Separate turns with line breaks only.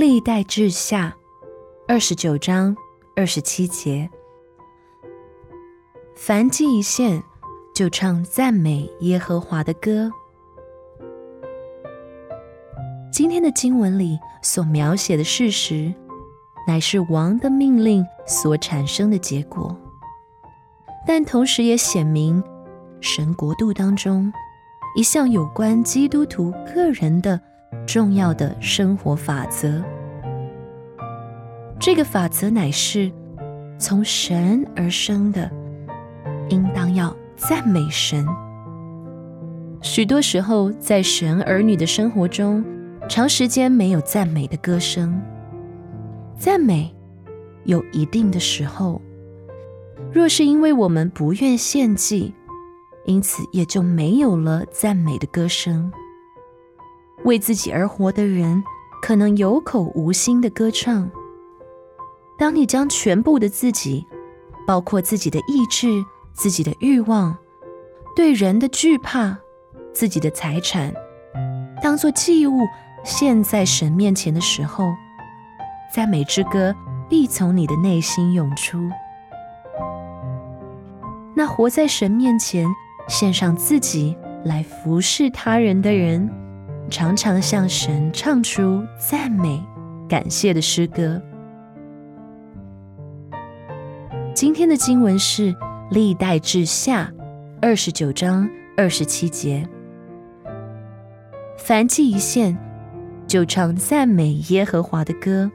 历代志下二十九章二十七节。凡祭一献，就唱赞美耶和华的歌。今天的经文里所描写的事实，乃是王的命令所产生的结果，但同时也显明神国度当中一项有关基督徒个人的重要的生活法则。这个法则乃是从神而生的，应当要赞美神。许多时候，在神儿女的生活中，长时间没有赞美的歌声。赞美有一定的时候，若是因为我们不愿献祭，因此也就没有了赞美的歌声。为自己而活的人，可能有口无心的歌唱。当你将全部的自己，包括自己的意志、自己的欲望、对人的惧怕、自己的财产，当作祭物献在神面前的时候，赞美之歌必从你的内心涌出。那活在神面前，献上自己来服侍他人的人，常常向神唱出赞美、感谢的诗歌。今天的经文是历代志下二十九章二十七节：凡祭一献，就唱赞美耶和华的歌。